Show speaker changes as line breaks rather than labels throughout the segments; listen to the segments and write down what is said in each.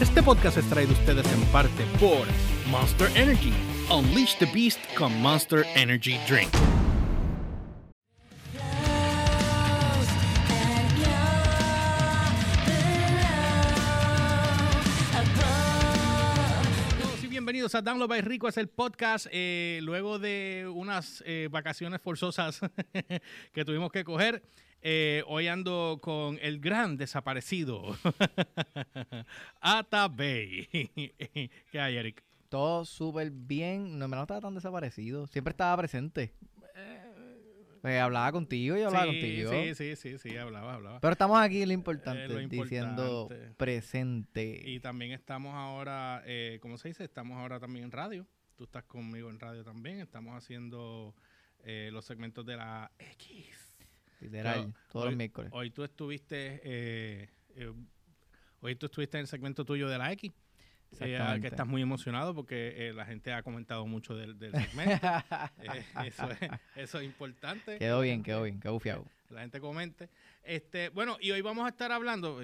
Este podcast es traído a ustedes en parte por Monster Energy. Unleash the Beast con Monster Energy Drink. Bienvenidos a Download by Rico, es el podcast. eh, luego de unas eh, vacaciones forzosas que tuvimos que coger, eh, hoy ando con el gran desaparecido, Ata Bay. ¿Qué hay, Eric?
Todo súper bien. No, no estaba tan desaparecido. Siempre estaba presente. Eh, hablaba contigo y hablaba contigo.
sí, sí, sí, sí, hablaba, hablaba.
Pero estamos aquí lo importante,
Eh, lo
diciendo
importante.
presente.
Y también estamos ahora, eh, ¿cómo se dice? Estamos ahora también en radio. Tú estás conmigo en radio también. Estamos haciendo eh, los segmentos de la X.
literal,
claro,
todos
hoy-
los miércoles.
Hoy tú estuviste, eh, eh, hoy tú estuviste en el segmento tuyo de la X. Eh, que estás muy emocionado porque eh, la gente ha comentado mucho del, del segmento. Eh, eso, es, eso es importante.
quedó bien, quedó bien, quedó bufiado.
la gente comente. Este, bueno, y hoy vamos a estar hablando.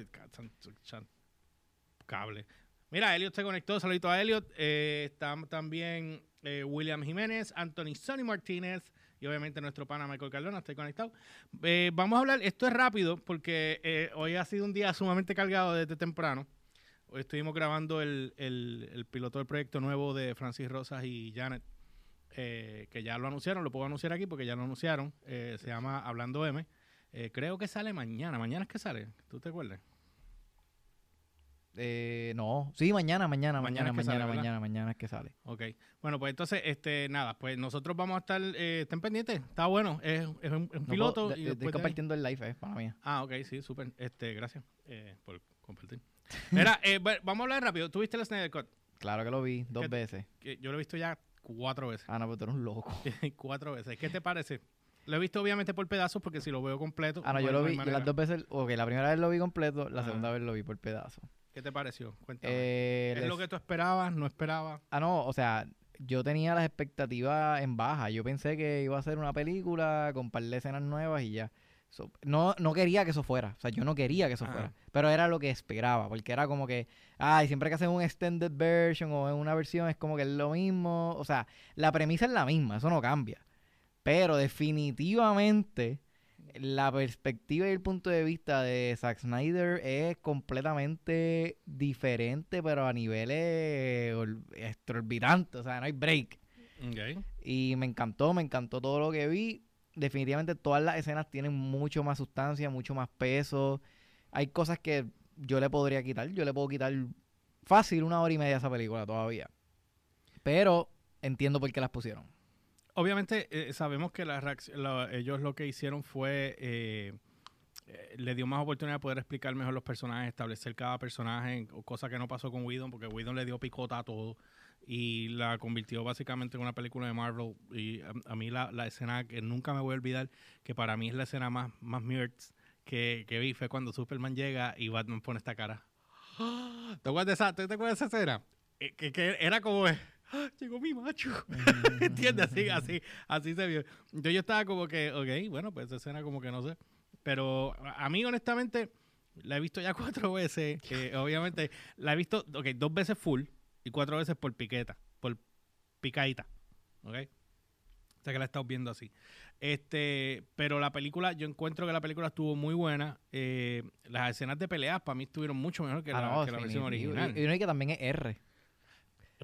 Cable. Mira, Elliot se conectó. Saludito a Elliot. Eh, está también William Jiménez, Anthony Sonny Martínez y obviamente nuestro pana Michael Cardona. Estoy conectado. Eh, vamos a hablar. Esto es rápido porque eh, hoy ha sido un día sumamente cargado desde temprano. Hoy estuvimos grabando el, el- el piloto del proyecto nuevo de Francis Rosas y Janet, eh, que ya lo anunciaron, lo puedo anunciar aquí porque ya lo anunciaron. Eh, se llama Hablando M. Creo que sale mañana. ¿Mañana es que sale? ¿Tú te acuerdas?
Eh, no, sí, mañana, mañana,
Mañana
mañana,
es sale,
mañana, mañana, mañana es que sale.
Ok. Bueno, pues entonces, este, nada, pues nosotros vamos a estar, eh, estén pendientes. Está bueno. Es, es un, es un
No
piloto.
puedo-
y
de- estoy
ahí-
compartiendo el live, eh, para mí.
Ah, ok, sí, súper. Este, gracias eh, por compartir. Mira, eh, vamos a hablar rápido. ¿Tuviste el Snyder Cut?
Claro que lo vi dos
¿Qué-
veces.
Que yo lo he visto ya cuatro veces.
Ah, no, pero tú eres un loco.
cuatro veces. ¿Qué te parece? Lo he visto obviamente por pedazos porque si lo veo completo.
Ah, no, yo
pues,
lo
hay
vi las dos veces. Ok, la primera vez lo vi completo, la
Ajá.
segunda vez lo vi por pedazo.
¿Qué te pareció? Cuéntame.
Eh,
¿Es
les-
lo que tú esperabas? ¿No esperabas?
Ah, no, o sea, yo tenía las expectativas en baja. Yo pensé que iba a ser una película con par de escenas nuevas y ya. So, no, no quería que eso fuera. O sea, yo no quería que eso
Ajá.
fuera. Pero era lo que esperaba. Porque era como que, ay, siempre que hacen un extended version o en una versión es como que es lo mismo. O sea, la premisa es la misma, eso no cambia. Pero definitivamente la perspectiva y el punto de vista de Zack Snyder es completamente diferente, pero a niveles exorbitantes. O sea, no hay break.
Ok.
Y me encantó, me encantó todo lo que vi. Definitivamente todas las escenas tienen mucho más sustancia, mucho más peso. Hay cosas que yo le podría quitar. Yo le puedo quitar fácil una hora y media a esa película todavía. Pero entiendo por qué las pusieron.
Obviamente eh, sabemos que la ellos lo que hicieron fue eh, eh, le dio más oportunidad de poder explicar mejor los personajes, establecer cada personaje, cosa que no pasó con Whedon, porque Whedon le dio picota a todo y la convirtió básicamente en una película de Marvel. Y a, mí la, la escena que nunca me voy a olvidar, que para mí es la escena más, más que, que vi, fue cuando Superman llega y Batman pone esta cara. ¿Te acuerdas de esa, ¿tú te esa escena? Eh, Que, que era como... "Ah, Llegó mi macho. ¿Entiendes? Así, así, así se vio. Entonces yo estaba como que, ok, bueno, pues esa escena como que no sé. Pero a mí, honestamente, la he visto ya cuatro veces. eh, obviamente, la he visto, ok, dos veces full y cuatro veces por piqueta, por picadita. ¿Ok? O sea que la he estado viendo así. Este, pero la película, yo encuentro que la película estuvo muy buena. Eh, las escenas de peleas para mí estuvieron mucho mejor que,
Ah,
la,
no,
que la versión original.
Y, y que también es R.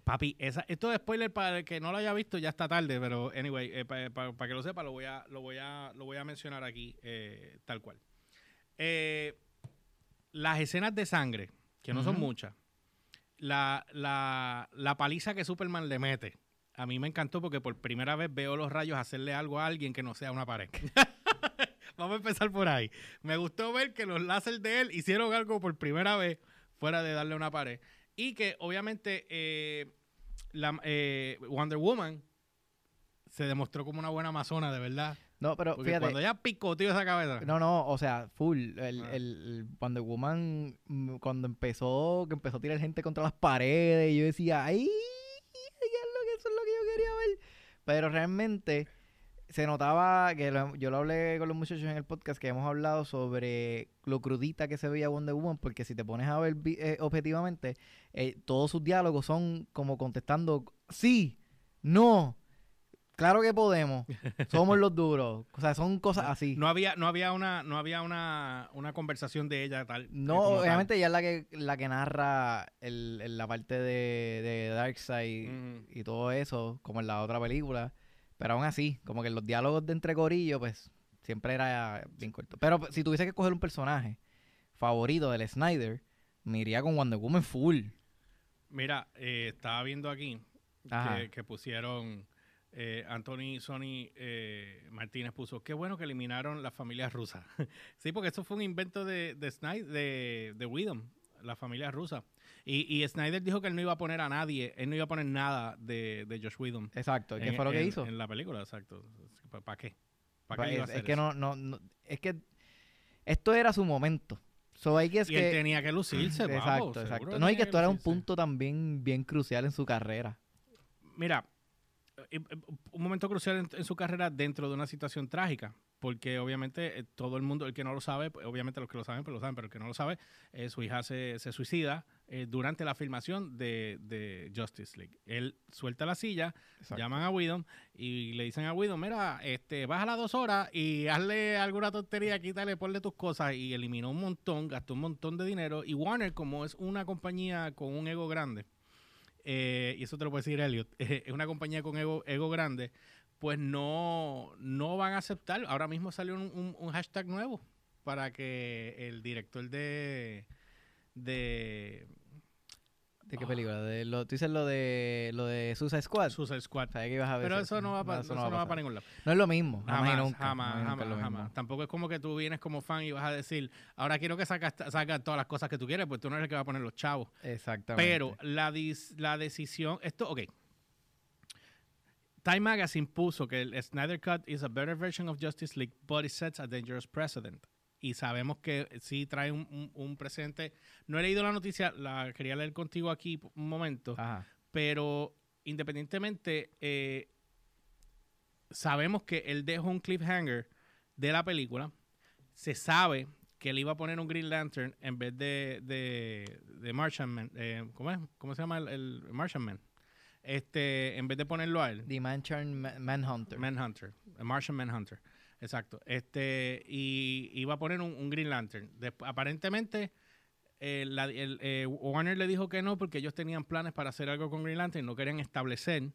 Papi, esa, esto de spoiler para el que no lo haya visto ya está tarde, pero anyway, para que lo sepa, lo voy a, lo voy a, lo voy a mencionar aquí eh, tal cual. Eh, las escenas de sangre, que no son muchas, la, la, la paliza que Superman le mete, a mí me encantó porque por primera vez veo los rayos hacerle algo a alguien que no sea una pared. Vamos a empezar por ahí. Me gustó ver que los láser de él hicieron algo por primera vez fuera de darle una pared. Y que obviamente eh, la, eh, Wonder Woman se demostró como una buena amazona, de verdad.
No, pero
Porque
fíjate.
cuando ella picoteó esa cabeza.
No, no, o sea, full. El,
Ah.
el, Wonder Woman, mm, cuando empezó, que empezó a tirar gente contra las paredes, yo decía, ¡ay! ¿qué es lo que- Eso es lo que yo quería ver. Pero realmente, se notaba que lo- yo lo hablé con los muchachos en el podcast que hemos hablado sobre lo crudita que se veía Wonder Woman, porque si te pones a ver eh, objetivamente, eh, todos sus diálogos son como contestando sí, no, claro que podemos, somos los duros, o sea, son cosas así.
No había, no había una, no había una, una conversación de ella tal. eh,
No,
tal.
obviamente ella es la que, la que narra el, el- la parte de, de Darkseid y todo eso, como en la otra película. Pero aún así, como que los diálogos de entre corillo, pues, siempre era bien corto. Pero pues, si tuviese que coger un personaje favorito del Snyder, me iría con Wonder Woman full.
Mira, eh, estaba viendo aquí que, que pusieron eh, Anthony Sony eh, Martínez puso qué bueno que eliminaron las familias rusas. sí, porque eso fue un invento de, de Snyder, de, de Whedon, la familia rusa. Y, y Snyder dijo que él no iba a poner a nadie, él no iba a poner nada de, de Josh Whedon.
Exacto. ¿Qué
en-
fue lo que
en-
hizo?
En la película, exacto. ¿Para qué? ¿Para
Pues,
qué iba a
es, que no, no, no- es que esto era su momento. So, hay que es
y
que
él tenía que lucirse,
exacto,
seguro
exacto. No, y que esto era un punto también bien crucial en su carrera.
Mira, eh, eh, un momento crucial en, en su carrera dentro de una situación trágica, porque obviamente eh, todo el mundo, el que no lo sabe, pues, obviamente los que lo saben, pues lo saben, pero el que no lo sabe, eh, su hija se, se suicida eh, durante la filmación de, de Justice League. Él suelta la silla, llaman a Whedon y le dicen a Whedon, mira, este, bájala dos horas y hazle alguna tontería, quítale, ponle tus cosas y eliminó un montón, gastó un montón de dinero y Warner, como es una compañía con un ego grande, eh, y eso te lo puede decir Elliot, es una compañía con ego, ego grande, pues no, no van a aceptar. Ahora mismo salió un, un- un hashtag nuevo para que el director de... de
¿De qué
Ah.
película? De lo, tú dices lo de lo de Suicide Squad.
Suicide Squad.
Sabía que ibas a ver
Pero eso no va, pa-
eso
eso no va para ningún lado.
No es lo mismo. Jamás,
Jamás,
nunca.
jamás,
nunca.
Tampoco es como que tú vienes como fan y vas a decir, ahora quiero que sacas todas las cosas que tú quieres, pues tú no eres el que va a poner los chavos.
Exactamente.
Pero la, dis- la decisión, esto, ok. Time Magazine puso que el Snyder Cut is a better version of Justice League, but it sets a dangerous precedent. Y sabemos que sí trae un, un, un precedente. No he leído la noticia, la quería leer contigo aquí un momento,
Ajá.
pero independientemente, eh, sabemos que él dejó un cliffhanger de la película. Se sabe que él iba a poner un Green Lantern en vez de, de, de Martian Man. eh, ¿cómo, es? ¿Cómo se llama el, el Martian Man? Este, en vez de ponerlo a él.
The Manchurn Ma- Manhunter.
Manhunter, Martian Manhunter, exacto. Este, y iba a poner un, un Green Lantern. Desp- aparentemente, eh, la- el, eh, Warner le dijo que no porque ellos tenían planes para hacer algo con Green Lantern, no querían establecer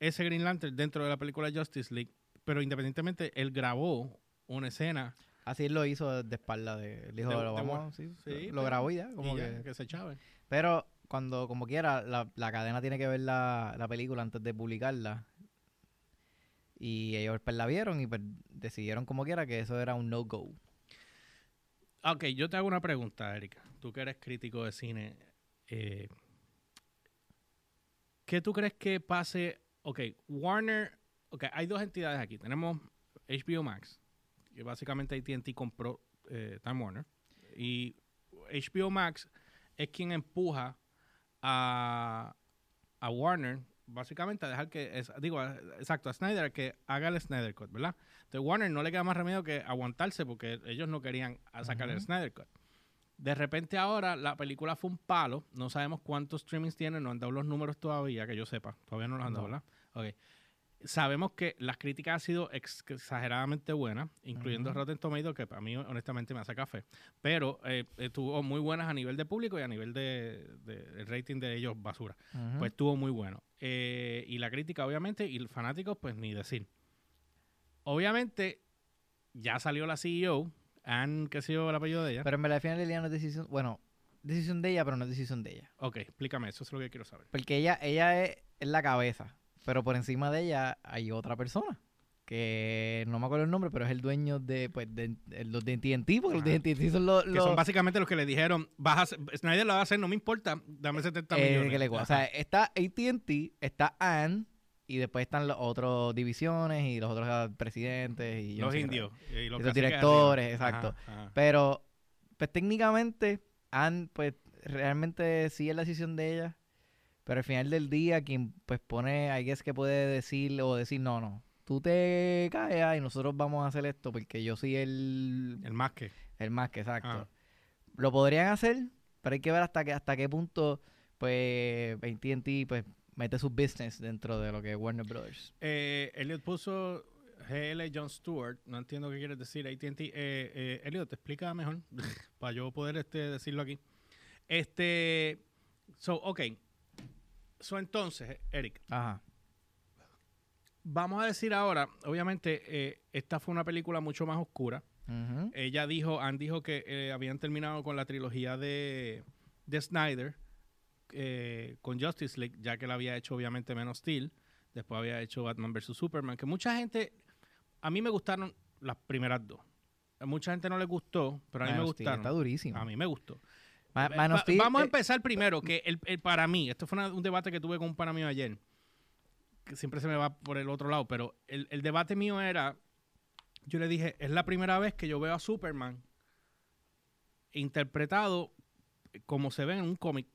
ese Green Lantern dentro de la película Justice League, pero independientemente, él grabó una escena
Así lo hizo de espalda de. Dijo,
De-
lo
de
vamos. sí,
sí,
lo-
pero-
grabó y ya. Como
y ya,
que,
que se echaba.
Pero cuando, como quiera, la, la cadena tiene que ver la, la película antes de publicarla. Y ellos pues la vieron y pues, decidieron como quiera que eso era un no-go.
Ok, yo te hago una pregunta, Erika. Tú que eres crítico de cine. eh, ¿Qué tú crees que pase? Ok, Warner. Ok, hay dos entidades aquí. Tenemos HBO Max, que básicamente ATT compró eh, Time Warner. Y HBO Max es quien empuja a, a Warner, básicamente a dejar que. es- digo, exacto, a Snyder que haga el Snyder Cut, ¿verdad? Entonces, Warner no le queda más remedio que aguantarse porque ellos no querían sacar el. Snyder Cut. De repente ahora la película fue un palo. No sabemos cuántos streamings tiene, no han dado los números todavía, que yo sepa. Todavía no los han dado,
No.
¿verdad? Ok. Sabemos que las críticas han sido ex- exageradamente buenas, incluyendo
Ujú.
Rotten Tomatoes, que a mí honestamente me hace café. Pero eh, estuvo muy buenas a nivel de público y a nivel de, de- el rating de ellos basura. Pues estuvo muy bueno. Eh, y la crítica, obviamente, y los fanáticos, pues ni decir. Obviamente, ya salió la CEO, Anne, qué sé yo, el apellido de ella.
pero en verdad al final del día no es decisión. Bueno, decisión de ella, pero no es decisión de ella.
ok, explícame, eso es lo que quiero saber.
Porque ella, ella es, es la cabeza. Pero por encima de ella hay otra persona. Que no me acuerdo el nombre, pero es el dueño de, pues, de, de los de TNT, porque los de. TNT son los...
Que
los-
son básicamente los que le dijeron, vas a hacer- Snyder la va a hacer, no me importa, dame 70
eh,
millones.
que le- o sea, está AT&T, está Anne, y después están las otras divisiones y los otros ah, presidentes y no
los
sé
indios. Y los
Y los directores, exacto.
Ajá, ajá.
Pero, pues técnicamente, Anne, pues realmente sí es la decisión de ella. Pero al final del día, quien pues pone, I guess que puede decir o decir, no, no, tú te callas y nosotros vamos a hacer esto porque yo soy el,
El más que.
el más que exacto.
Ah.
Lo podrían hacer, pero hay que ver hasta qué, hasta qué punto, pues, AT&T, pues, mete su business dentro de lo que es Warner Brothers.
Eh, Elliot puso GL John Stewart. No entiendo qué quieres decir. AT&T. Eh, eh, Elliot, te explica mejor para yo poder este, decirlo aquí. Este. So, ok. So, entonces, Eric,
Ajá.
vamos a decir ahora, obviamente, eh, esta fue una película mucho más oscura.
Ujú.
Ella dijo, Ann dijo que eh, habían terminado con la trilogía de, de Snyder eh, con Justice League, ya que la había hecho obviamente menos Steel. Después había hecho Batman vs. Superman, que mucha gente, a mí me gustaron las primeras dos. A mucha gente no les gustó, pero a mí
Man
me
Steel
gustaron.
Está durísimo.
A mí me gustó.
Ma-
Eh,
Man of
va-
Steel,
vamos a
eh,
empezar primero, que el, el- para mí, esto fue una- un debate que tuve con un pana mío ayer, que siempre se me va por el otro lado, pero el, el debate mío era, yo le dije, es la primera vez que yo veo a Superman interpretado como se ve en un cómic,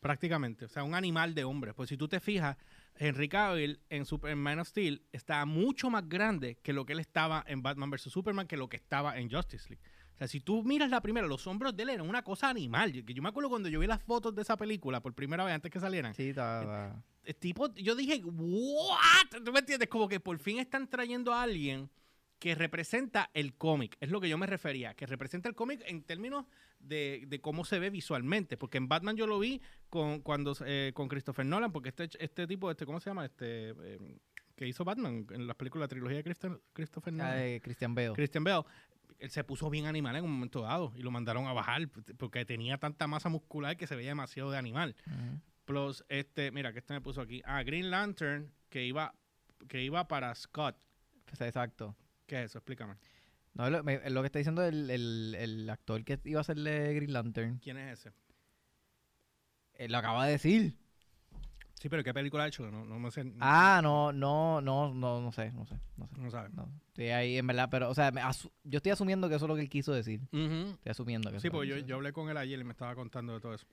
prácticamente, o sea, un animal de hombre. Pues si tú te fijas, Henry Cavill en Super Man of Steel está mucho más grande que lo que él estaba en Batman vs. Superman, que lo que estaba en Justice League. O sea, si tú miras la primera, los hombros de él eran una cosa animal. Yo, que yo me acuerdo cuando yo vi las fotos de esa película por primera vez antes que salieran.
Sí, está-
El tipo, yo dije, ¿what? ¿Tú me entiendes? Como que por fin están trayendo a alguien que representa el cómic. Es lo que yo me refería, que representa el cómic en términos de, de cómo se ve visualmente. Porque en Batman yo lo vi con cuando eh, con Christopher Nolan, porque este, este tipo, este, ¿cómo se llama? Este eh, que hizo Batman en las películas, la trilogía de Christo- Christopher Nolan.
Ah, de Christian Bale.
Christian Bale, él se puso bien animal en un momento dado y lo mandaron a bajar porque tenía tanta masa muscular que se veía demasiado de animal. Plus, este, mira, que este me puso aquí. Ah, Green Lantern, que iba, que iba para Scott.
Pues, exacto.
¿Qué es eso? Explícame.
No, lo, me- lo que está diciendo el, el, el actor que iba a hacerle Green Lantern,
¿Quién es ese?
él lo acaba de decir.
Sí, pero ¿qué película ha hecho? No, no me sé.
Ah, no, no, no, no, no sé, no sé, no sé.
No.
No, ahí en verdad, pero, o sea, me yo estoy asumiendo que eso es lo que él quiso decir. Estoy asumiendo que eso
Sí, porque
que
yo, yo hablé con él ayer y me estaba contando de todo eso.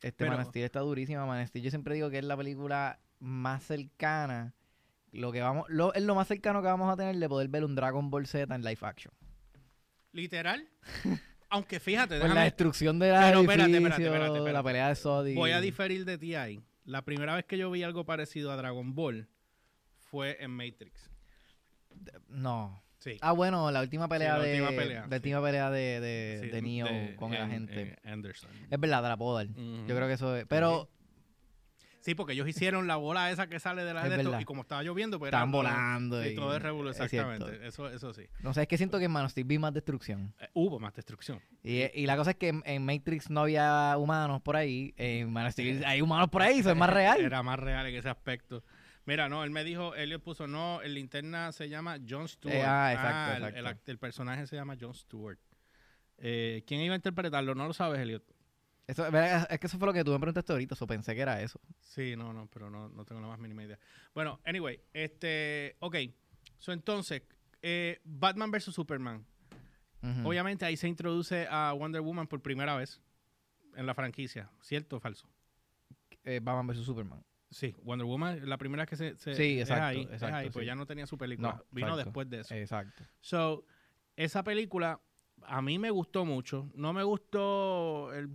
Este
pero-
Man of Steel está durísima, Man Steel. Yo siempre digo que es la película más cercana, lo que vamos, lo, es lo más cercano que vamos a tener de poder ver un Dragon Ball Z en live action.
Literal. Aunque fíjate,
Con la
déjame,
destrucción de la
Pero espérate, espérate, espérate, espérate.
la pelea de Sodi.
voy a diferir de ti ahí. La primera vez que yo vi algo parecido a Dragon Ball fue en Matrix.
No.
Sí.
Ah, bueno, la última pelea
la
de.
última pelea,
la
sí.
última pelea de, de,
Sí,
de Neo con el
en-
agente.
en Anderson.
Es verdad, la puedo dar.
Ujú.
Yo creo que eso es. Pero
Sí, porque ellos hicieron la bola esa que sale de la
Es
de esto, y como estaba lloviendo, pues era-
volando. Y-
todo es
cierto.
exactamente. Eso, eso sí.
No sé, es que siento que en Man of Steel vi más destrucción.
Eh, hubo más destrucción.
Y, y la cosa es que en, en Matrix no había humanos por ahí. En Man of Steel hay humanos por ahí, eso es más real.
Era más real en ese aspecto. Mira, no, él me dijo, Elliot puso, no, el linterna se llama John Stewart.
Eh, ah, exacto, exacto.
El, personaje se llama John Stewart. Eh, ¿Quién iba a interpretarlo? No lo sabes, Elliot.
Eso, es que eso fue lo que tú me preguntaste ahorita, eso pensé que era eso.
Sí, no, no, pero no, no tengo la más mínima idea. Bueno, anyway, este, ok. So, entonces, eh, Batman vs. Superman. Obviamente ahí se introduce a Wonder Woman por primera vez en la franquicia. ¿Cierto o falso?
Eh, Batman vs Superman.
Sí, Wonder Woman, la primera que se, se-
Sí,
es
exacto,
ahí, es
exacto,
pues ya no tenía su película.
No,
Vino
exacto.
después de eso.
Exacto.
So, esa película a mí me gustó mucho. No me gustó. El,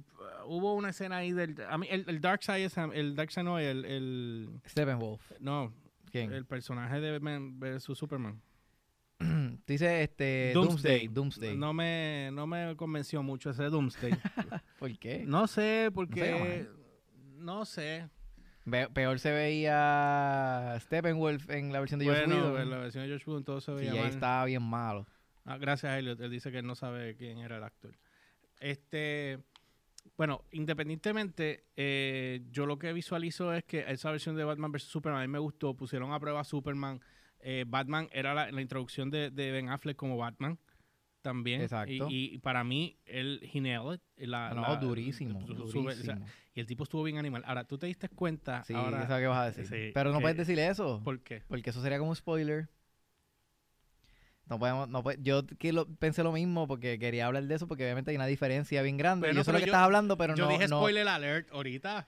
hubo una escena ahí del. A mí, el, el Dark Side, es- el Dark Side no, el. el
Steppenwolf.
no,
¿Quién?
el personaje de Batman Superman.
Tú dices este,
Doomsday.
Doomsday. Doomsday.
No me, no me convenció mucho ese Doomsday.
¿Por qué?
no sé, porque. No sé.
Peor se veía Steppenwolf en la versión de Josh
Bueno,
Whedon.
en la versión de Josh Whedon todo se veía
ahí
mal.
estaba bien malo.
Ah, gracias, Elliot. Él dice que él no sabe quién era el actor. Este, bueno, independientemente, eh, yo lo que visualizo es que esa versión de Batman vs. Superman a mí me gustó. Pusieron a prueba a Superman. Eh, Batman era la, la introducción de, de Ben Affleck como Batman también.
Exacto.
Y, y para mí, él, he nailed it. La,
no,
la-
durísimo,
su- su-
durísimo.
o sea, y el tipo estuvo bien animal. Ahora, ¿tú te diste cuenta?
sí,
ahora,
eso que vas a decir.
sí,
Pero no puedes decir eso.
¿Por qué?
Porque eso sería como un spoiler. No podemos, no puede- yo que lo- pensé lo mismo porque quería hablar de eso porque obviamente hay una diferencia bien grande.
Pero
y
no,
yo sé lo que
yo-
estás hablando, pero
yo
no,
dije
no-
spoiler alert ahorita.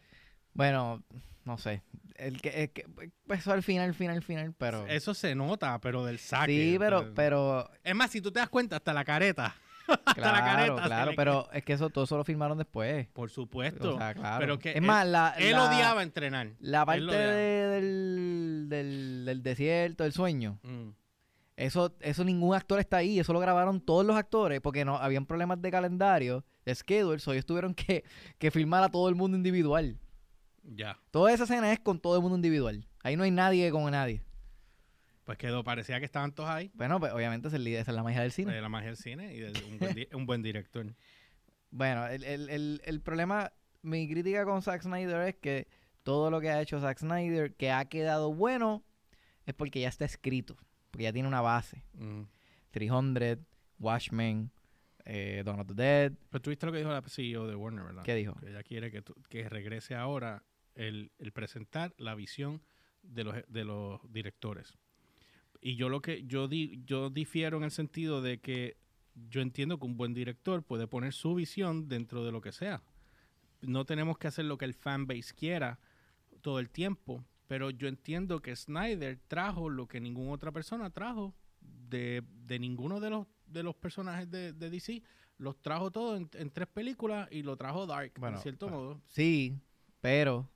Bueno, no sé. El que, el que pues eso al final, al final, al final, pero...
Eso se nota, pero del saque.
sí, pero, pero,
Es más, si tú te das cuenta, hasta la careta. hasta
claro,
la careta.
claro,
le-
pero es que eso todo eso lo filmaron después.
Por supuesto.
O sea, claro.
pero que
es
él-
más, la,
Él
la-
odiaba entrenar.
La parte del, del, del desierto, del sueño,
Mm.
Eso, eso ningún actor está ahí, eso lo grabaron todos los actores porque no habían problemas de calendario, de schedule, so ellos tuvieron que, que filmar a todo el mundo individual.
Ya.
Toda esa escena es con todo el mundo individual. Ahí no hay nadie con nadie.
Pues quedó, parecía que estaban todos ahí.
Bueno, pues obviamente es, la- esa es la magia del cine.
De la magia del cine y de un buen, di- un buen director.
Bueno, el, el, el, el problema, mi crítica con Zack Snyder es que todo lo que ha hecho Zack Snyder, que ha quedado bueno, es porque ya está escrito, porque ya tiene una base.
Mm.
300, Watchmen, eh, Dawn of the Dead.
Pero tú viste lo que dijo la CEO de Warner, ¿verdad?
¿Qué dijo?
Que ella quiere que, tú- que regrese ahora el, el presentar la visión de los, de los directores. Y yo lo que yo di, yo difiero en el sentido de que yo entiendo que un buen director puede poner su visión dentro de lo que sea. No tenemos que hacer lo que el fanbase quiera todo el tiempo, pero yo entiendo que Snyder trajo lo que ninguna otra persona trajo de, de ninguno de los de los personajes de, de DC, los trajo todos en, en tres películas y lo trajo Dark,
Bueno,
en cierto
bueno.
modo.
Sí, pero.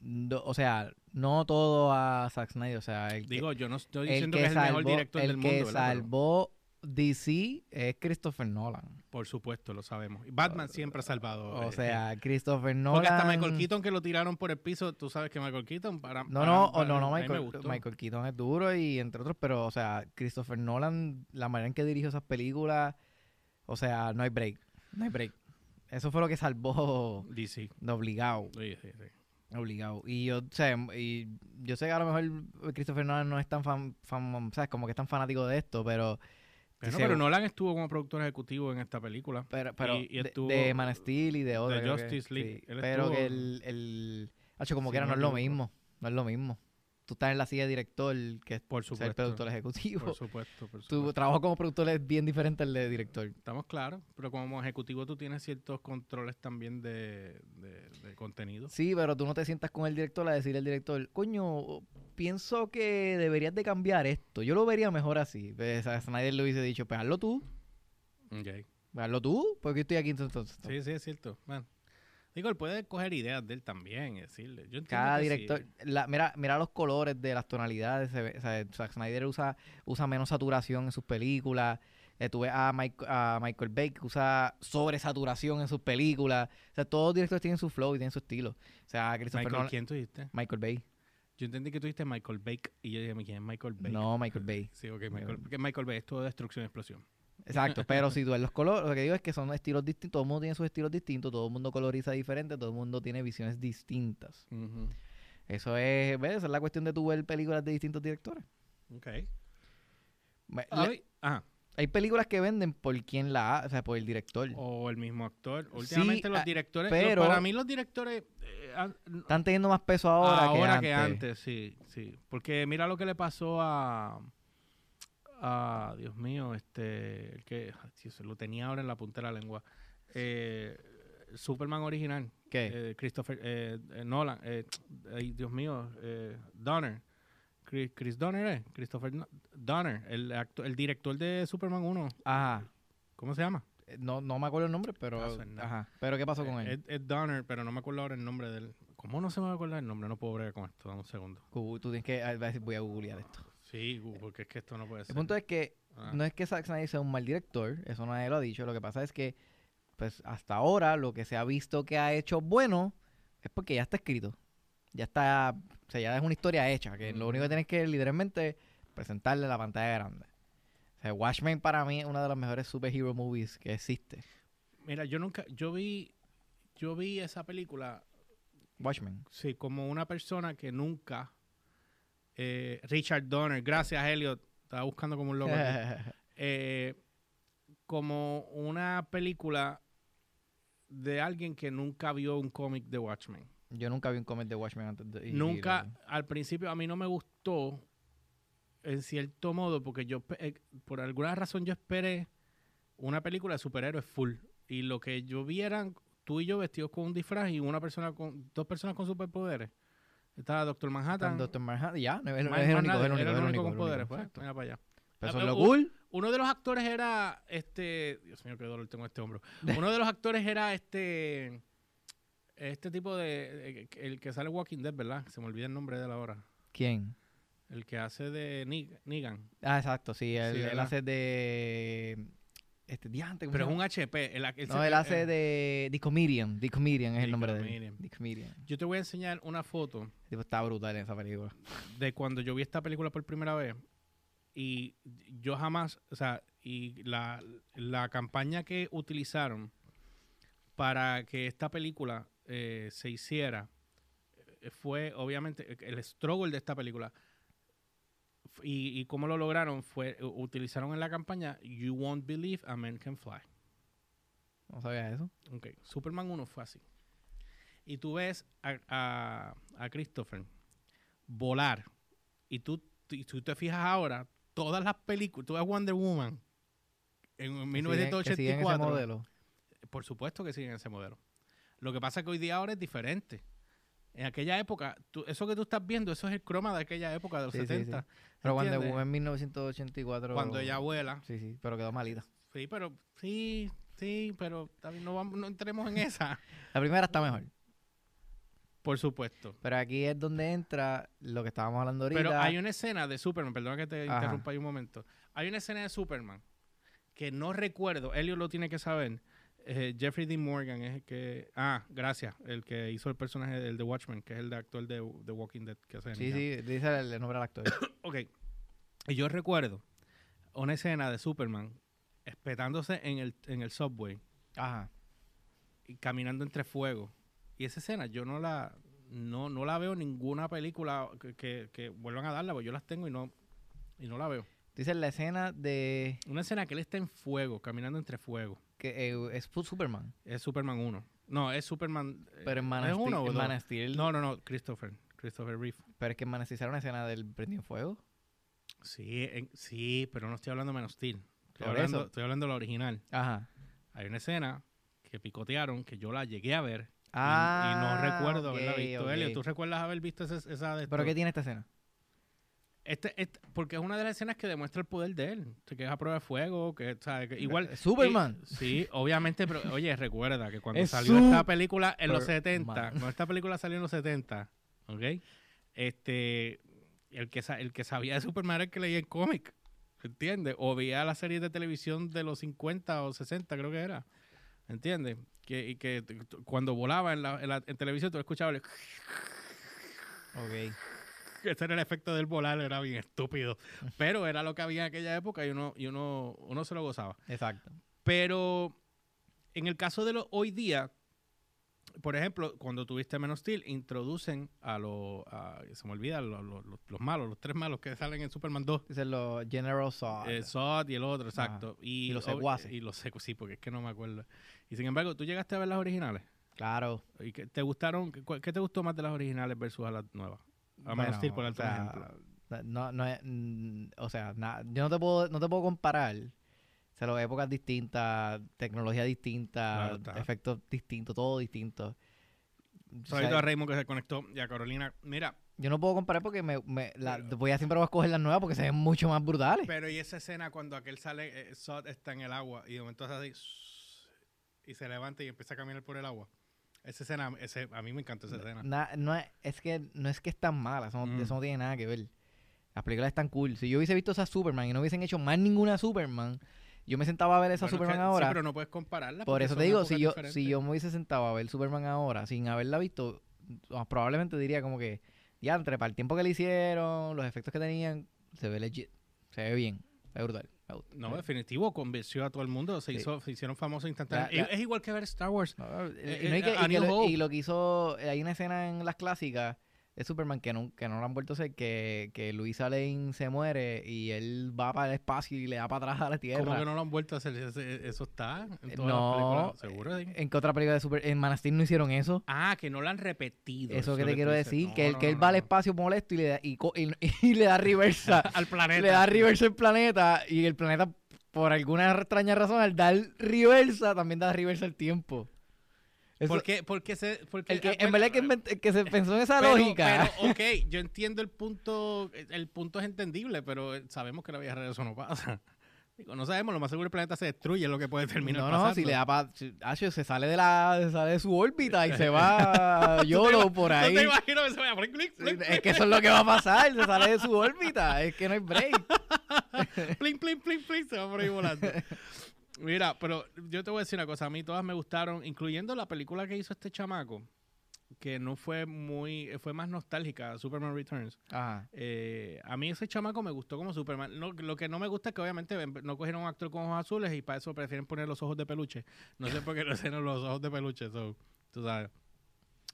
no- o sea, no todo a Zack Snyder. O sea, el que,
Digo, yo no estoy
el
diciendo
que
que, es el mejor director
el
del
que
mundo, ¿verdad? Pero,
salvó DC es Christopher Nolan.
Por supuesto, lo sabemos. Batman siempre ha salvado.
O
eh,
sea,
eh,
Christopher Nolan.
porque hasta Michael Keaton que lo tiraron por el piso, tú sabes que Michael Keaton para...
No,
para-
no, o
para-
no, no, Michael. Michael Keaton es duro y entre otros, pero, o sea, Christopher Nolan, la manera en que dirigió esas películas, o sea, no hay break, no hay break. Eso fue lo que salvó
DC.
de obligado,
Sí, sí, sí.
obligado. Y yo, o sea, y yo sé que a lo mejor Christopher Nolan no es tan fan, fan ¿sabes? Como que es tan fanático de esto, pero,
Pero,
Sí,
pero Nolan estuvo como productor ejecutivo en esta película.
pero, pero
Y- y
de-
estuvo-
de, Man Steel y de otra. que-
Justice League.
sí. Pero
estuvo-
que el, el, hacho, como
Si
que era,
no
es lo mismo, no es lo mismo. Tú estás en la silla de director, que es
Por
productor ejecutivo.
Por supuesto, por
Tu
supuesto.
trabajo como productor es bien diferente al de director.
Estamos claros, pero como ejecutivo tú tienes ciertos controles también de, de- de contenido.
Sí, pero tú no te sientas con el director a decirle al director, coño, pienso que deberías de cambiar esto. Yo lo vería mejor así. Pues, a Snyder le hubiese dicho, pues hazlo tú,
Ok.
hazlo tú, porque yo estoy aquí entonces.
Sí, sí, es cierto. Bueno, digo, él puede coger ideas de él también y decirle. Yo
Cada
sí.
director, la- mira, mira los colores de las tonalidades. se ve- o sea, Zack Snyder usa, usa menos saturación en sus películas. Eh, tú ves a, Mike- a Michael Bay que usa sobresaturación en sus películas. O sea, todos los directores tienen su flow y tienen su estilo. O sea, Christopher
Michael,
Nolan-
¿quién tú dijiste?
Michael Bay.
Yo entendí que tú dijiste Michael Bake y yo dije, ¿quién es Michael Bake?
No, Michael Bay.
Sí, ok, Michael, porque Michael Bay es todo destrucción y explosión.
Exacto, pero si tú ves los colores, lo que digo es que son estilos distintos, todo el mundo tiene sus estilos distintos, todo el mundo coloriza diferente, todo el mundo tiene visiones distintas. Eso es, ¿ves? Esa es la cuestión de tú ver películas de distintos directores.
Ok.
Me-
Ajá.
hay películas que venden por quien la ha, o sea, por el director.
O el mismo actor. Últimamente los
ah,
directores.
pero-
los- para mí, los directores. eh, han-
Están teniendo más peso ahora,
ahora
que,
que
antes.
antes, sí, sí. Porque mira lo que le pasó a. a Dios mío, este. El que. ay, Dios, lo tenía ahora en la punta de la lengua. Eh, Superman original.
¿Qué?
eh, Christopher eh, eh, Nolan. ay, Dios mío, eh, Donner. Chris, Chris Donner, ¿eh? Christopher Donner, el, acto- el director de Superman 1.
Ajá.
¿Cómo se llama?
No, no me acuerdo el nombre, pero.
Ah.
Ajá. Pero ¿qué pasó con él?
Ed, Ed Donner, pero no me acuerdo ahora el nombre del. ¿Cómo no se me va a acordar el nombre? No puedo bregar con esto. Dame un segundo.
Gu- Tú tienes que. ah, Voy a googlear esto.
Sí, porque es que esto no puede ser.
El punto es que
Ah.
no es que Zack Snyder sea un mal director, eso nadie lo ha dicho. Lo que pasa es que, pues hasta ahora, lo que se ha visto que ha hecho bueno es porque ya está escrito. Ya está, o sea, ya es una historia hecha, que lo único que tienes que literalmente presentarle en la pantalla grande. O sea, Watchmen para mí es una de las mejores superhero movies que existe.
Mira, yo nunca. Yo vi. Yo vi esa película,
Watchmen.
sí, como una persona que nunca. Eh, Richard Donner, gracias, Elliot. Estaba buscando como un loco. Eh, como una película de alguien que nunca vio un cómic de Watchmen.
Yo nunca vi un cómic de Watchmen antes de... y-
Nunca, al principio a mí no me gustó, en cierto modo, porque yo, eh, por alguna razón yo esperé una película de superhéroes full. Y lo que yo vi eran tú y yo vestidos con un disfraz y una persona con dos personas con superpoderes. Estaba Doctor Manhattan.
Doctor Manhattan, ya, no, es, el único, es el único,
era el único con poderes. Pues, mira para allá.
Pero eso es lo
un-
cool.
Uno de los actores era este. Dios mío, qué dolor tengo en este hombro. Uno de los actores era este. Este tipo de. El que sale Walking Dead, ¿verdad? Se me olvida el nombre de él ahora.
¿Quién?
El que hace de Negan.
Ah, exacto, sí, él,
Sí,
él hace de... Este, diante, ¿cómo
Pero es un? HP. el- el-
No,
el-
él hace
eh,
de The Comedian, The Comedian es
The
el nombre de él. The Comedian.
Yo te voy a enseñar una foto
tipo está brutal en esa película.
de cuando yo vi esta película por primera vez. Y yo jamás. O sea, y la, la campaña que utilizaron para que esta película eh, se hiciera eh, fue obviamente el struggle de esta película y, y cómo lo lograron fue utilizaron en la campaña You Won't Believe a Man Can Fly
No sabía eso.
Ok, Superman 1 fue así y tú ves a, a, a Christopher volar y tú, y tú te fijas ahora todas las películas tú ves Wonder Woman en
Que siguen- que siguen ese
1984
modelo.
por supuesto que siguen ese modelo. Lo que pasa es que hoy día ahora es diferente. En aquella época, tú- eso que tú estás viendo, eso es el croma de aquella época, de los
Sí, sí, sí.
70.
Pero cuando
¿entiendes?
en 1984...
Cuando ella vuela.
Sí, sí, pero quedó malita.
Sí, pero sí, sí, pero no, vamos, no entremos en esa.
La primera está mejor.
Por supuesto.
Pero aquí es donde entra lo que estábamos hablando ahorita.
Pero hay una escena de Superman, perdona que te
Ajá.
interrumpa ahí un momento. Hay una escena de Superman que no recuerdo, Elio lo tiene que saber. Eh, Jeffrey Dean Morgan es el que. Ah, gracias. El que hizo el personaje del The Watchmen, que es el de actor de The Walking Dead. Que hace de
Sí, sí, dice el, el nombre del actor.
Ok. Y yo recuerdo una escena de Superman espetándose en el, en el subway
Ajá.
y caminando entre fuego. Y esa escena yo no la no, no la veo en ninguna película que, que, que vuelvan a darla, porque yo las tengo y no, y no la veo.
Dice la escena de
Una escena que él está en fuego, caminando entre fuego.
Que eh, es Superman.
Es Superman 1. No, es Superman. eh,
Pero en Man,
¿es uno o
en
dos?
Man of Steel-
No, no, no, Christopher. Christopher Reeve.
Pero es que en Man Steel una escena del prendido en fuego.
Sí, en- sí, pero no estoy hablando de Man Steel. Estoy, hablando,
eso.
estoy hablando de la original.
Ajá.
Hay una escena que picotearon, que yo la llegué a ver. y-
Ah,
y, no recuerdo haberla
ok,
visto.
ok.
Elio, ¿tú recuerdas haber visto esa, esa de
¿Pero qué tiene esta escena?
Este, este- porque es una de las escenas que demuestra el poder de él. Que es a prueba de fuego, que, igual...
Eh, Superman.
y- sí, obviamente, pero oye, recuerda que cuando
Es
salió esta película en los
Superman.
70, cuando esta película salió en los 70, ¿ok? Este, el que, el que sabía de Superman era el que leía el cómic, ¿entiendes? O veía las series de televisión de los 50 o 60, creo que era, ¿entiendes? Que, y que cuando volaba en, la, en, la- en televisión tú escuchabas el...
Ok.
Ese era el efecto del volar, era bien estúpido. Pero era lo que había en aquella época y uno, y uno, uno se lo gozaba.
Exacto.
Pero en el caso de lo, hoy día, por ejemplo, cuando tuviste menos Steel, introducen a los, se me olvida, los, los- los- los malos, los tres malos que salen en Superman 2.
Dicen los General Zod.
El Zod y el otro, exacto. Y,
Y los secuaces.
Y los secuaces, sí, porque es que no me acuerdo. Y sin embargo, ¿tú llegaste a ver las originales?
Claro.
¿Y qué, te gustaron? ¿Qué, cuál- qué te gustó más de las originales versus a las nuevas? A Man of
Bueno,
por
o
darte
sea. No, no es, mm, o sea, na- yo no te puedo, no te puedo comparar. O sea, épocas distintas, tecnología distinta,
Claro
efectos distintos, todo distinto. O
Saludito a Raymond que se conectó y a Carolina. Mira,
yo no puedo comparar porque me, me- la- voy a siempre voy a escoger las nuevas porque se ven mucho más brutales.
pero y esa escena cuando aquel sale, eh, Zod está en el agua y de momento hace así y se levanta y empieza a caminar por el agua. Esa escena, ese, a mí me encanta esa escena.
Na- no es, es que no es que es tan mala, eso no,
Mm.
eso no tiene nada que ver. Las películas están cool. Si yo hubiese visto esa Superman y no hubiesen hecho más ninguna Superman, yo me sentaba a ver esa
Bueno,
Superman
que-
ahora.
Sí, pero no puedes compararla.
Por eso te digo, si yo,
diferentes.
si yo me hubiese sentado a ver Superman ahora sin haberla visto, ah, probablemente diría como que, ya, entre para el tiempo que le hicieron, los efectos que tenían, se ve legit, se ve bien, se ve brutal.
No,
Eh,
definitivo, convenció a todo el mundo. Se,
Sí.
hizo, se hicieron famosos instantáneamente. Es igual que ver Star Wars.
no,
Eh,
y, no, y
eh,
que- y que lo,
Hope.
y lo que hizo, hay una escena en las clásicas de Superman que no, que no lo han vuelto a hacer, que, que Luisa Lane se muere y él va para el espacio y le da para atrás a la tierra.
¿Cómo que no lo han vuelto a hacer? Eso está en
Eh,
todas
no,
las películas. ¿Seguro? sí?
¿En qué otra película de Super, en Man of Steel no hicieron eso?
Ah, que no lo han repetido.
Eso que
es
te quiero decir,
No,
que, él,
no,
que él va al espacio molesto y le da, y, y- y le da reversa.
al planeta.
le da reversa al planeta y el planeta, por alguna extraña razón, al dar reversa, también da reversa al tiempo. Eso-
¿Por qué? Porque se, porque,
el que,
ah,
en verdad que, se pensó en esa
pero-
lógica.
Pero, ok, yo entiendo el punto, el punto es entendible, pero sabemos que en la vida real eso no pasa. Digo, no sabemos, lo más seguro el planeta se destruye, es lo que puede terminar
no,
pasando.
no, si le da pa, Acho, se sale de la se sale de su órbita y se va YOLO por
No
ahí.
te imagino que se vaya por clic, clic,
Es que eso es lo que va a pasar, se sale de su órbita, es que no hay break.
plin, plin, plin, plin, se va por ahí volando. Mira, pero yo te voy a decir una cosa, a mí todas me gustaron, incluyendo la película que hizo este chamaco, que no fue muy, fue más nostálgica, Superman Returns.
Ajá.
Eh, a mí ese chamaco me gustó como Superman. No, lo que no me gusta es que obviamente no cogieron un actor con ojos azules y para eso prefieren poner los ojos de peluche. No sé por qué no hicieron los ojos de peluche. so, tú sabes.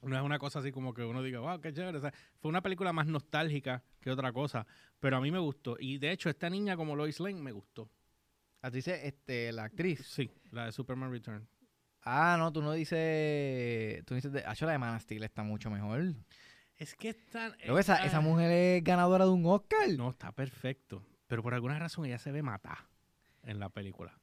No es una cosa así como que uno diga, wow, qué chévere. O sea, fue una película más nostálgica que otra cosa. Pero a mí me gustó. Y de hecho, esta niña como Lois Lane me gustó.
A ti dice este, la actriz.
Sí, la de Superman Return.
Ah, no, tú no dices. Tú dices. De, Acho, la de Man Steel está mucho mejor.
Es que están.
Luego esa, esa mujer es ganadora de un Oscar.
No, está perfecto. Pero por alguna razón ella se ve matada en la película.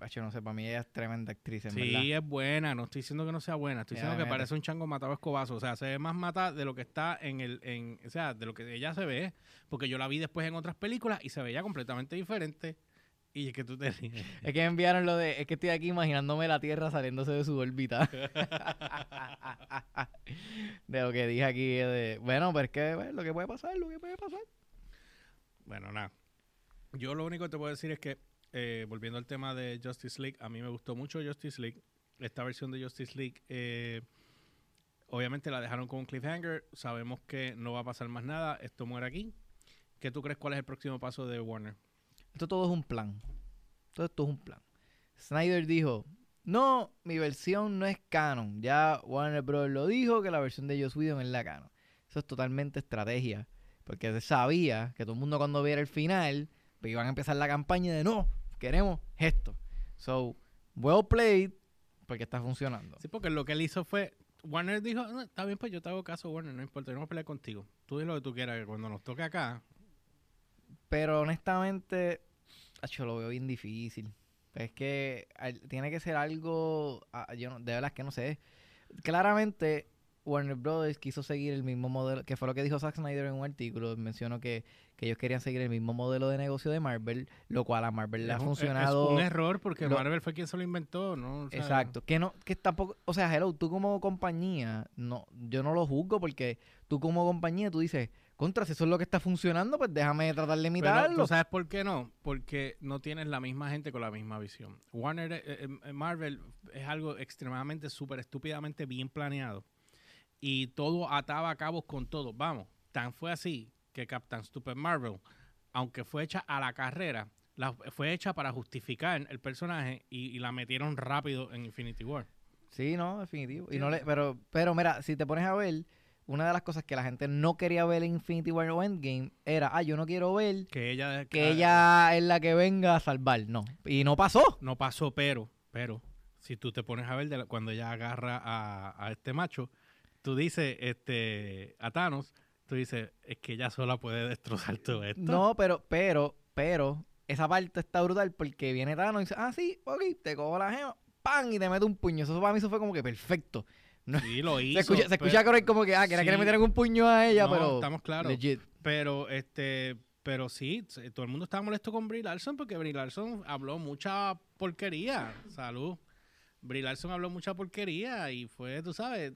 Acho, no sé, para mí ella es tremenda actriz, en
Sí,
verdad.
es buena, no estoy diciendo que no sea buena, estoy diciendo que parece un chango matado a escobazo, o sea, se ve más mata de lo que está en el, en, o sea, de lo que ella se ve, porque yo la vi después en otras películas y se veía completamente diferente. Y es que tú te ríes.
Es que me enviaron lo de. Es que estoy aquí imaginándome la Tierra saliéndose de su órbita. de lo que dije aquí. De, bueno, pero es que bueno, lo que puede pasar, lo que puede pasar.
Bueno, nada. Yo lo único que te puedo decir es que, eh, volviendo al tema de Justice League, a mí me gustó mucho Justice League. Esta versión de Justice League, eh, obviamente la dejaron con un cliffhanger. Sabemos que no va a pasar más nada. Esto muere aquí. ¿Qué tú crees cuál es el próximo paso de Warner?
Esto todo es un plan. Todo esto es un plan. Snyder dijo: No, mi versión no es canon. Ya Warner Bros. lo dijo que la versión de Joss Whedon es la canon. Eso es totalmente estrategia. Porque él sabía que todo el mundo cuando viera el final, pues iban a empezar la campaña de no, queremos esto. So, well played, porque está funcionando.
Sí, porque lo que él hizo fue. Warner dijo: "No, Está bien, pues yo te hago caso, Warner, no importa, yo no voy a pelear contigo. Tú di lo que tú quieras, que cuando nos toque acá.
Pero honestamente, acho, lo veo bien difícil. Es que al- tiene que ser algo, yo no- de verdad es que no sé. Claramente Warner Brothers quiso seguir el mismo modelo, que fue lo que dijo Zack Snyder en un artículo, mencionó que, que ellos querían seguir el mismo modelo de negocio de Marvel, lo cual a Marvel le ha
un-
funcionado.
Es un error porque
lo-
Marvel fue quien se lo inventó, ¿no? O sea,
Exacto, que no, que tampoco, o sea, hello, tú como compañía, no, yo no lo juzgo porque tú como compañía, tú dices, contra, si eso es lo que está funcionando, pues déjame tratar de
Pero,
imitarlo.
¿tú sabes por qué no? Porque no tienes la misma gente con la misma visión. Warner, eh, eh, eh, Marvel es algo extremadamente, súper estúpidamente bien planeado. Y todo ataba a cabos con todo. Vamos, tan fue así que Captain Stupid Marvel, aunque fue hecha a la carrera, la, fue hecha para justificar el personaje y, y la metieron rápido en Infinity War.
Sí, no, definitivo. Y no le, pero, pero mira, si te pones a ver, una de las cosas que la gente no quería ver en Infinity War o Endgame era, ah, yo no quiero ver
Que ella...
que
ah,
ella es la que venga a salvar. No. Y no pasó.
No pasó, pero, pero, si tú te pones a ver de la- cuando ella agarra a, a este macho, tú dices, este, a Thanos, tú dices, es que ella sola puede destrozar todo esto.
No, pero, pero, pero, esa parte está brutal porque viene Thanos y dice, ah, sí, ok, te cojo la gema, ¡pam! y te mete un puño. Eso para mí eso fue como que perfecto.
Sí, lo hizo.
Se escucha, se escucha como que, ah, que
Sí.
le meter un puño a ella,
No,
pero
estamos claros.
legit.
Pero, este, pero sí, todo el mundo estaba molesto con Brie Larson porque Brie Larson habló mucha porquería. Salud. Brie Larson habló mucha porquería y fue, tú sabes,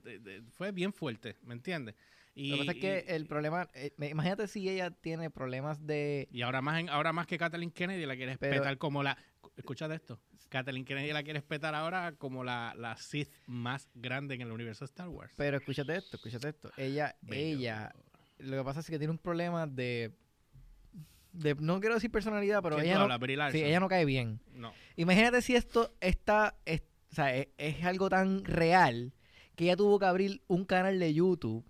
fue bien fuerte, ¿me entiendes? Y,
Lo que pasa es que
y-
el problema, eh, imagínate si ella tiene problemas de...
Y ahora más, en- ahora más que Kathleen Kennedy la quieres
Pero-
petar como la... Escúchate esto. Kathleen Kennedy la quieres petar ahora como la, la Sith más grande en el universo de Star Wars.
Pero escúchate esto, escúchate esto. Ella,
Bello.
ella, lo que pasa es que tiene un problema de, de no quiero decir personalidad, pero
¿Quién
ella
tú
no, sí, ella no cae bien.
No.
Imagínate si esto está, es, o sea, es, es algo tan real que ella tuvo que abrir un canal de YouTube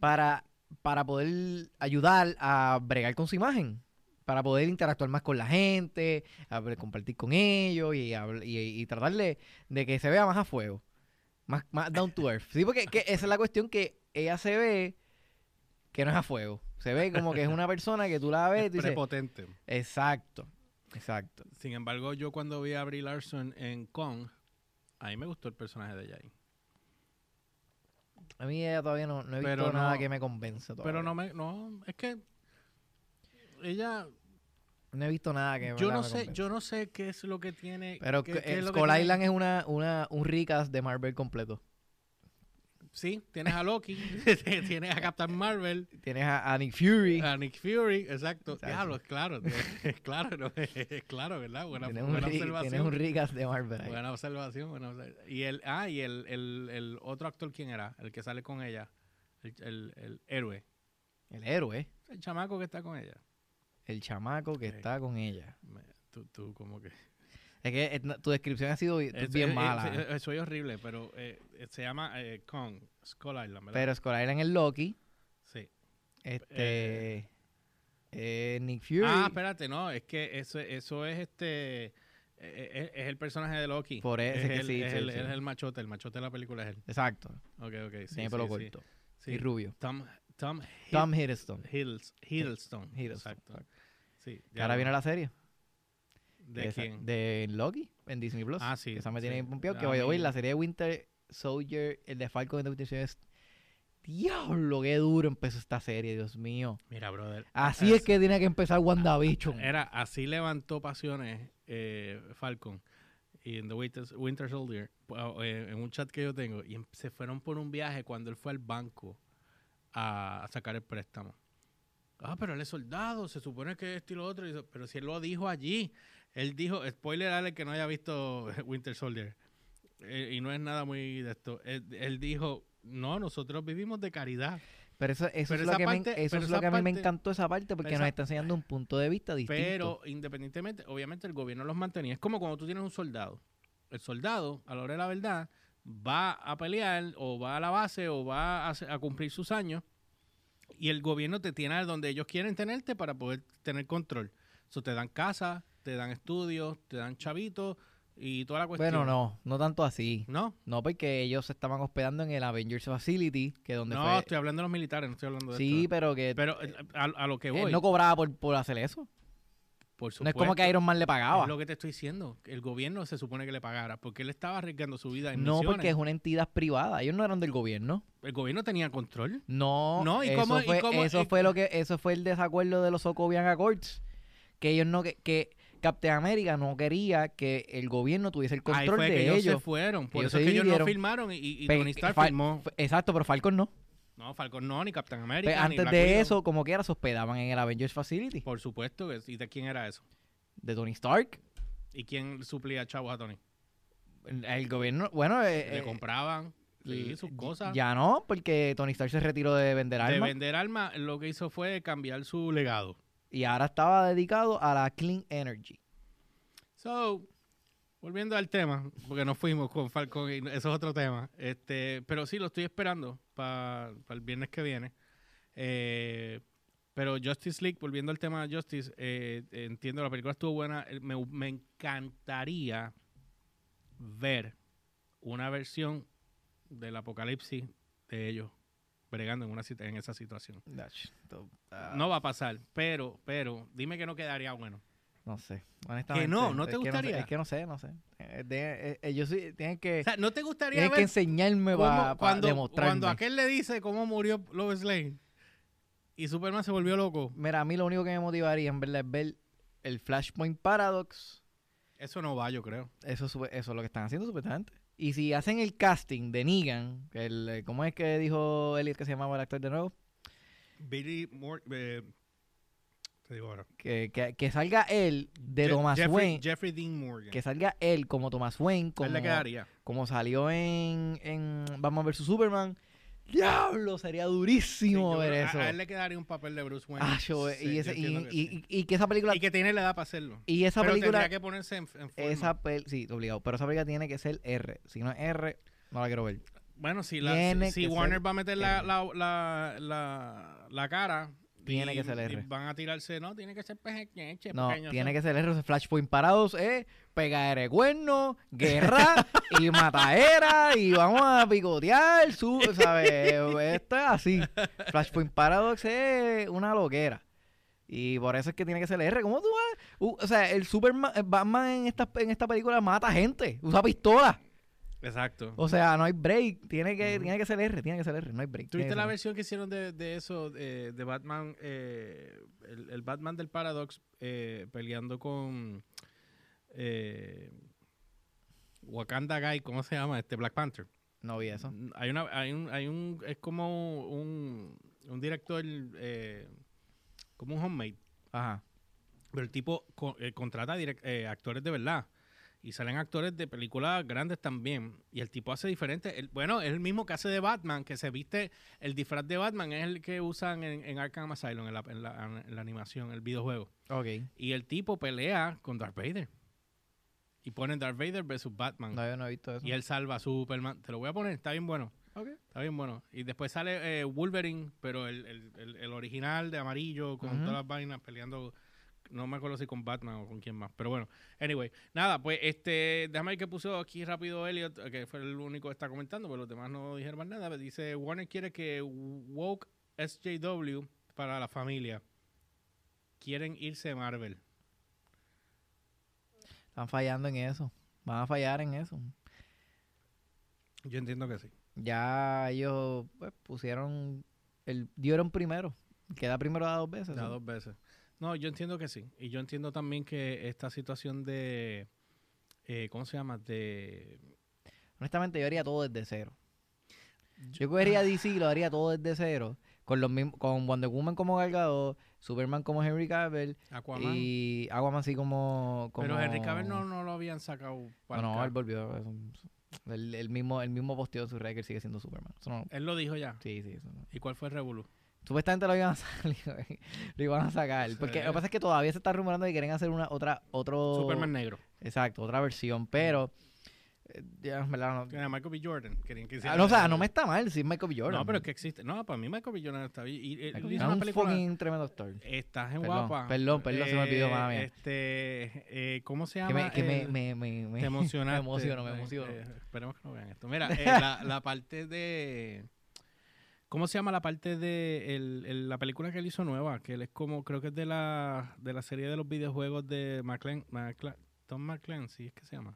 para, para poder ayudar a bregar con su imagen. Para poder interactuar más con la gente, a compartir con ellos y, habl- y, y tratar de, que se vea más a fuego. Más, más down to earth. Sí, porque que esa es la cuestión que ella se ve que no es a fuego. Se ve como que es una persona que tú la ves y
Es
dices,
prepotente.
exacto, exacto.
Sin embargo, yo cuando vi a Brie Larson en Kong, a mí me gustó el personaje de ella ahí.
A mí ella todavía no, no he visto
Pero
nada
no-
que me convence todavía.
Pero no me, no, es que ella,
No he visto nada que
yo no
me
sé,
convenza.
yo no sé qué es lo que tiene.
Pero
qué- es
Skull
tiene-
Island es una, una, un recast de Marvel completo.
Sí, tienes a Loki, tienes a Captain Marvel,
Tienes a, a Nick Fury.
a Nick Fury, exacto.
Exacto.
Diablo, claro, claro, no, claro, ¿verdad? Buena,
tienes, un
buena
re- tienes
observación.
un recast de Marvel ahí.
Buena observación, buena observación. Y el, ah, y el, el, el otro actor, ¿quién era? El que sale con ella, el, el, el héroe,
El héroe.
el chamaco que está con ella.
El chamaco que está con ella.
Me- tú, tú como que...
Es que eh, tu descripción ha sido bi-
Es-
bien
eh,
mala.
soy horrible, pero eh, eh, se llama eh, Kong, Skull Island, ¿verdad?
pero Skull Island es Loki.
sí.
Este. eh, Nick Fury.
Ah, espérate, no, es que eso, eso es este... es, el personaje de Loki.
Por eso
es
es que
el,
sí,
es
sí,
el,
sí.
es el machote, el machote de la película es él.
Exacto.
Ok, ok, sí,
Tiene pelo corto. Y rubio.
Tom, Tom,
Tom Hiddleston.
Hiddles- Hiddleston.
Hiddleston,
Exacto.
exacto.
Sí,
ahora viene la serie.
¿De
Esa-
quién?
De Loki en Disney Plus.
Ah, sí,
esa me tiene bien pompeado. Que
A
vaya a
mí-
la serie de Winter Soldier, el de Falcon the Winter Soldier es. Diablo, qué duro empezó esta serie, Dios mío.
Mira, brother.
Así es que tiene que empezar WandaVision.
Era, así levantó pasiones eh, Falcon y en The Winter, Winter Soldier, pu- eh, en un chat que yo tengo, y em- se fueron por un viaje cuando él fue al banco a, a sacar el préstamo. Ah, pero él es soldado, se supone que esto y lo otro, pero si él lo dijo allí, él dijo, spoiler al que no haya visto Winter Soldier, eh, y no es nada muy de esto, él, él dijo, no, nosotros vivimos de caridad.
Pero eso, eso
Pero
es lo que,
parte-
me, eso es lo que a mí me encantó esa parte porque
esa-
nos está enseñando un punto de vista distinto.
Pero independientemente, obviamente el gobierno los mantenía. Es como cuando tú tienes un soldado. El soldado, a la hora de la verdad, va a pelear o va a la base o va a, a cumplir sus años y el gobierno te tiene donde ellos quieren tenerte para poder tener control. Eso te dan casa, te dan estudios, te dan chavitos y toda la cuestión.
bueno, no, no tanto así.
¿No?
No, porque ellos se estaban hospedando en el Avengers Facility, que donde
No,
fue...
estoy hablando de los militares, no estoy hablando de
Sí,
esto.
pero que
Pero eh, a, a lo que
él
voy,
no cobraba por, por hacer eso.
por
No es como que
supuesto,
Iron Man le pagaba.
Es lo que te estoy diciendo. El gobierno se supone que le pagara porque él estaba arriesgando su vida en
No,
misiones.
porque es una entidad privada. Ellos no eran del gobierno.
El gobierno tenía control.
No,
No, ¿y
eso,
cómo- y
fue,
cómo-
eso
y-
fue lo que eso fue el desacuerdo de los Sokovian Accords. Que ellos no que, que Captain America no quería que el gobierno tuviese el control
que
de
ellos, se
ellos.
fueron. Por
Ellos
eso
se
es que ellos no firmaron y, y Tony Stark firmó.
Exacto, pero Falcon no.
No, Falcon no, ni Captain America.
antes
Black
de
Widow.
eso, como quiera, se hospedaban en el Avengers Facility
Por supuesto. que. ¿Y de quién era eso?
de Tony Stark.
¿Y quién suplía chavos a Tony?
El, el gobierno, bueno, eh,
Le
eh,
compraban sí, sus cosas.
Ya no, porque Tony Stark se retiró de vender
de
armas
vender armas, lo que hizo fue cambiar su legado.
Y ahora estaba dedicado a la clean energy.
So, volviendo al tema, porque nos fuimos con Falcon y eso es otro tema. Este, pero sí, lo estoy esperando para el viernes que viene. Eh, pero Justice League, volviendo al tema de Justice, eh, entiendo, la película estuvo buena. Eh, Me, me encantaría ver una versión del apocalipsis de ellos bregando en, una, en esa situación.
Ah,
No va a pasar, pero, pero, dime que no quedaría bueno.
No sé, honestamente.
no? ¿No te
que sé,
gustaría?
es que no sé, no sé. Eh, de- eh, ellos sí tienen que,
O sea, ¿no te gustaría
tienen que enseñarme
cómo-
para
cuando,
demostrarme.
cuando aquel le dice cómo murió Lois Lane y Superman se volvió loco?
Mira, a mí lo único que me motivaría en verdad es ver el Flashpoint Paradox.
Eso no va, yo creo.
Eso, sube- eso es lo que están haciendo supuestamente. Y si hacen el casting de Negan, que el, eh, ¿cómo es que dijo Elliot que se llamaba el actor de nuevo?
Billy Moore, eh, te digo ahora.
Que, que, que salga él de
Je-
Thomas
Jeffrey,
Wayne.
Jeffrey Dean Morgan.
Que salga él como Thomas Wayne, como,
él
como salió en, en Batman vs Superman. ¡Diablo! Sería durísimo
Sí,
ver
creo-
eso.
A, él le quedaría un papel de Bruce Wayne.
Ah, yo-
Sí,
y, ese-
que
y-
sí.
y- y que esa película.
Y que tiene la edad para hacerlo.
Y esa
pero
película.
tendría que ponerse en, en forma.
Esa pel sí, obligado. Pero esa película tiene que ser R. Si no es R, no la quiero ver.
Bueno, si, la, si, Warner va a meter la, la, la, la cara.
Tiene
y-
que ser R.
van a tirarse, no, tiene que ser pequeño.
No, tiene que ser R. Flashpoint parados, eh. Pegadera de cuernos, guerra y mataera. Y vamos a picotear. Su, ¿sabes? Esto es así. Flashpoint Paradox es una loquera. Y por eso es que tiene que ser R. ¿Cómo tú vas? Uh, o sea, el Superman, el Batman en esta, en esta película mata gente. Usa pistola.
Exacto.
O sea, no hay break. Tiene que, tiene que ser R, tiene que ser R. No hay break.
¿Tuviste la versión que hicieron de, de eso, de, de Batman, eh, el, el Batman del Paradox eh, peleando con eh, Wakanda Guy, ¿cómo se llama? Este Black Panther.
No vi eso.
Hay una, hay un, hay un, es como un, un director, eh, como un homemade,
Ajá.
pero el tipo co- eh, contrata direct- eh, actores de verdad. Y salen actores de películas grandes también. Y el tipo hace diferente. el- bueno, es el mismo que hace de Batman, que se viste. El disfraz de Batman es el que usan en, en Arkham Asylum, en la, en la- en la animación, el videojuego.
Ok.
Y el tipo pelea con Darth Vader. Y ponen Darth Vader versus Batman.
No, yo no he visto eso.
y él salva a Superman. Te lo voy a poner, está bien bueno.
Ok.
Está bien bueno. Y después sale eh, Wolverine, pero el, el- el- el original de amarillo, con todas las vainas peleando. No me acuerdo si con Batman o con quién más. Pero bueno, anyway. Nada, pues este, déjame ver que puso aquí rápido Elliot, que fue el único que está comentando, pero los demás no dijeron más nada. Dice: Warner quiere que Woke SJW para la familia. Quieren irse a Marvel.
Están fallando en eso. Van a fallar en eso.
Yo entiendo que sí.
Ya ellos pues, pusieron. El, dieron primero. Queda primero da dos veces.
Da
¿no?
dos veces. No, yo entiendo que sí. Y yo entiendo también que esta situación de. eh, ¿Cómo se llama? De.
Honestamente, yo haría todo desde cero. Yo cogería DC y lo haría todo desde cero. Con los mismos, con Wonder Woman como Gal Gadot, Superman como Henry Cavill
Aquaman.
y Aquaman así como, como...
Pero Henry Cavill no, no lo habían sacado.
No,
para
no,
acá.
él volvió. el, el mismo, el mismo posteo de su él sigue siendo Superman. Eso no-
Él lo dijo ya.
sí, sí, eso no.
¿Y cuál fue el Revolu?
Supuestamente lo iban a salir, lo iban a sacar. Porque lo que pasa es que todavía se está rumorando que quieren hacer una otra, otro...
Superman negro.
Exacto, otra versión, pero... eh, Ya, en verdad, no,
Que era Michael B. Jordan. Querían que
Ah, no, o sea, no me está mal si es Michael B. Jordan.
No, pero es que existe. No, para mí Michael B. Jordan está bien. Y, y- él
Michael B.
hizo
Jordan
una
es un
película.
fucking tremendo actor.
Estás en
Perdón,
guapa.
perdón, perdón, se me olvidó, mala mía.
Este, eh, ¿cómo se llama?
Que me, que me,
el-
me, me, me-
Te emocionaste.
me emociono, me
Eh,
emociono.
eh, esperemos que no vean esto. Mira, eh, la, la parte de... ¿Cómo se llama la parte de el- el- la película que él hizo nueva? Que él es como, creo que es de la, de la serie de los videojuegos de McClan, McClan- Tom McClancy, ¿es que se llama?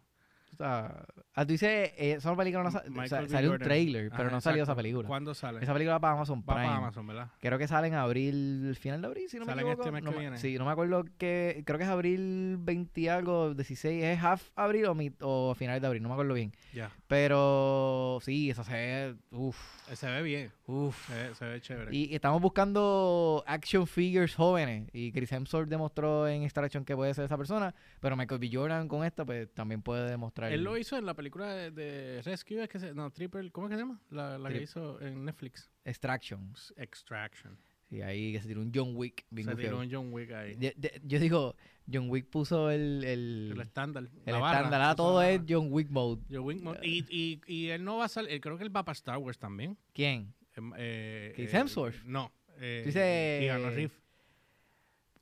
O sea, ah, tú dices, eh, esa película no sa- o sea, salió un trailer, pero
Ajá,
no salió esa película.
¿Cuándo sale?
Esa película va para Amazon
Va
Prime.
para Amazon, ¿verdad?
Creo que sale en abril, final de abril, si no me
en
equivoco.
este mes
no
que viene.
Sí, no me acuerdo que, creo que es abril 20 y algo, 16, es half abril o, mi- o final de abril, no me acuerdo bien.
Ya.
Pero sí, esa se ve, uff,
Eh, Se ve bien.
uff.
Se ve, se ve chévere.
Y estamos buscando action figures jóvenes. Y Chris Hemsworth demostró en Star Action que puede ser esa persona. Pero Michael B. Jordan con esta, pues también puede demostrar.
Él lo hizo en la película de, de Rescue, es que se, no, Triple, ¿cómo es que se llama? La, la que hizo en Netflix.
Extraction.
Extraction.
Y ahí que se tiró un John Wick. bien
Se tiró un John Wick ahí.
Yo digo, John Wick puso el, el,
El estándar.
el estándar.
Puso
todo es. John Wick mode.
John Wick mo- y, y, y él no va a salir, creo que él va para Star Wars también.
¿Quién?
Em, Eh,
¿Chris
eh,
Hemsworth?
No. Eh,
dices-
Keanu Reeves.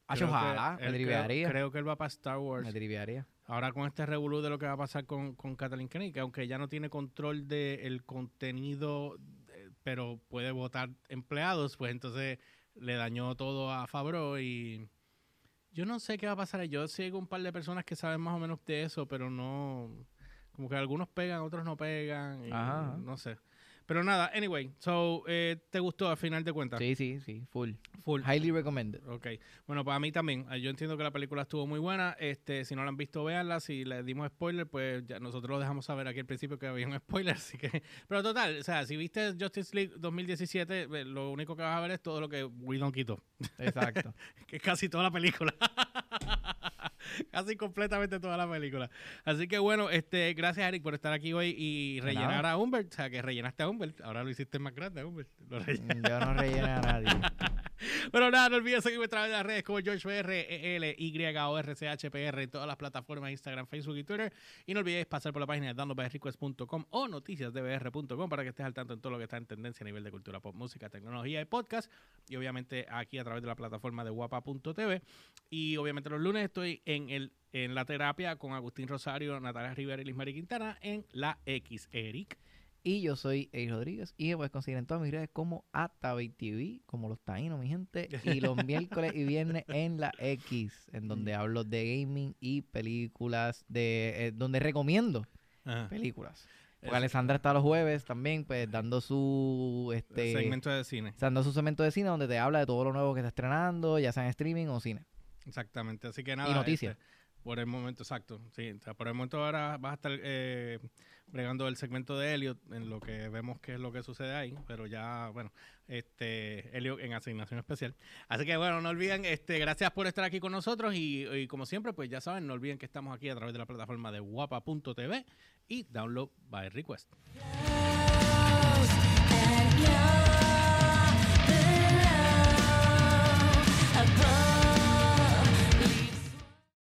Ah, ojalá. Me triviaría.
Creo que él va para Star Wars.
Me triviaría.
Ahora con este revolú de lo que va a pasar con, con Kathleen Kennedy, que aunque ella no tiene control del contenido, eh, pero puede votar empleados, pues entonces le dañó todo a Fabro y yo no sé qué va a pasar. Yo sigo un par de personas que saben más o menos de eso, pero no, como que algunos pegan, otros no pegan, y
Ajá,
no sé. Pero nada, anyway, so, eh, ¿te gustó al final de cuentas?
Sí, sí, sí. Full.
Full.
Highly recommended.
Ok, bueno, para mí también. Eh, Yo entiendo que la película estuvo muy buena. Este, si no la han visto, véanla. Si les dimos spoiler, pues ya nosotros lo dejamos saber aquí al principio que había un spoiler. Así que, pero total, o sea, si viste Justice League 2017, eh, lo único que vas a ver es todo lo que Whedon quitó,
Exacto.
que es casi toda la película. casi completamente toda la película. Así que bueno, este, gracias Eric por estar aquí hoy y rellenar a Humbert. O sea, que rellenaste a Humbert. Ahora lo hiciste más grande Humbert. Rellenaste.
Yo no relleno a nadie.
Bueno, nada, no olvides seguirme a través de las redes como GeorgePR, E Y-O-R-C-H-P-R en todas las plataformas Instagram, Facebook y Twitter. Y no olvides pasar por la página de downloadbyrequest.com o noticiasdbr.com para que estés al tanto en todo lo que está en tendencia a nivel de cultura pop, música, tecnología y podcast. Y obviamente aquí a través de la plataforma de guapa.tv. Y obviamente los lunes estoy en el en la terapia con Agustín Rosario, Natalia Rivera y Liz Quintana en la X. Eric.
Y yo soy Eric Rodríguez y me puedes conseguir en todas mis redes como TV, como los taínos, mi gente. Y los miércoles y viernes en la X, en donde hablo de gaming y películas, de eh, donde recomiendo películas. Porque Alessandra está los jueves también, pues dando su este
segmento de cine.
Dando su segmento de cine donde te habla de todo lo nuevo que está estrenando, ya sea en streaming o cine.
Exactamente, así que nada.
Y noticias.
Este, por el momento, exacto. Sí, o sea, por el momento ahora vas a estar eh, bregando el segmento de Elliot en lo que vemos qué es lo que sucede ahí, pero ya, bueno, este Elliot en asignación especial. Así que bueno, no olviden, este, gracias por estar aquí con nosotros y, como siempre, pues ya saben, no olviden que estamos aquí a través de la plataforma de guapa.tv y download by request.